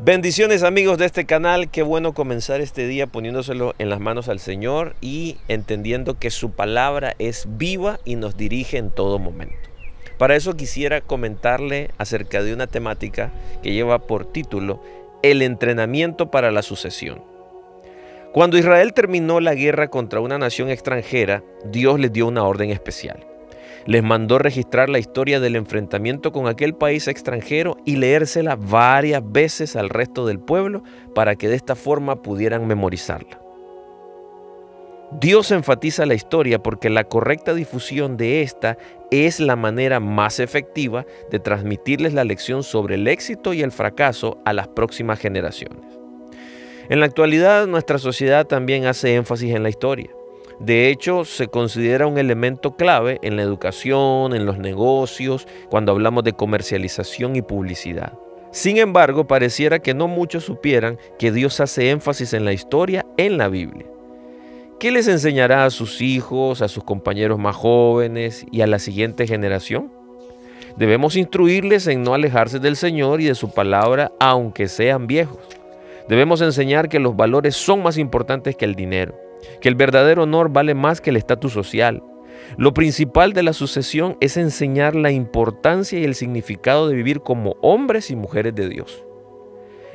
Bendiciones amigos de este canal, qué bueno comenzar este día poniéndoselo en las manos al Señor y entendiendo que su palabra es viva y nos dirige en todo momento. Para eso quisiera comentarle acerca de una temática que lleva por título El entrenamiento para la sucesión. Cuando Israel terminó la guerra contra una nación extranjera, Dios les dio una orden especial les mandó registrar la historia del enfrentamiento con aquel país extranjero y leérsela varias veces al resto del pueblo para que de esta forma pudieran memorizarla. Dios enfatiza la historia porque la correcta difusión de esta es la manera más efectiva de transmitirles la lección sobre el éxito y el fracaso a las próximas generaciones. En la actualidad nuestra sociedad también hace énfasis en la historia. De hecho, se considera un elemento clave en la educación, en los negocios, cuando hablamos de comercialización y publicidad. Sin embargo, pareciera que no muchos supieran que Dios hace énfasis en la historia en la Biblia. ¿Qué les enseñará a sus hijos, a sus compañeros más jóvenes y a la siguiente generación? Debemos instruirles en no alejarse del Señor y de su palabra aunque sean viejos. Debemos enseñar que los valores son más importantes que el dinero que el verdadero honor vale más que el estatus social. Lo principal de la sucesión es enseñar la importancia y el significado de vivir como hombres y mujeres de Dios.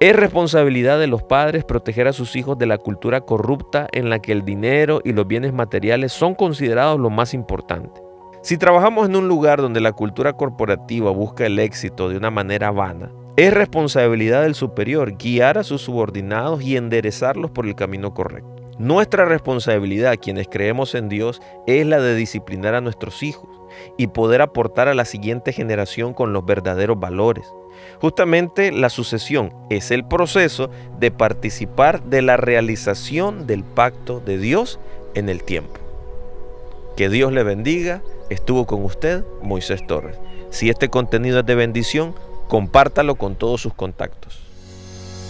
Es responsabilidad de los padres proteger a sus hijos de la cultura corrupta en la que el dinero y los bienes materiales son considerados lo más importante. Si trabajamos en un lugar donde la cultura corporativa busca el éxito de una manera vana, es responsabilidad del superior guiar a sus subordinados y enderezarlos por el camino correcto. Nuestra responsabilidad, quienes creemos en Dios, es la de disciplinar a nuestros hijos y poder aportar a la siguiente generación con los verdaderos valores. Justamente la sucesión es el proceso de participar de la realización del pacto de Dios en el tiempo. Que Dios le bendiga. Estuvo con usted Moisés Torres. Si este contenido es de bendición, compártalo con todos sus contactos.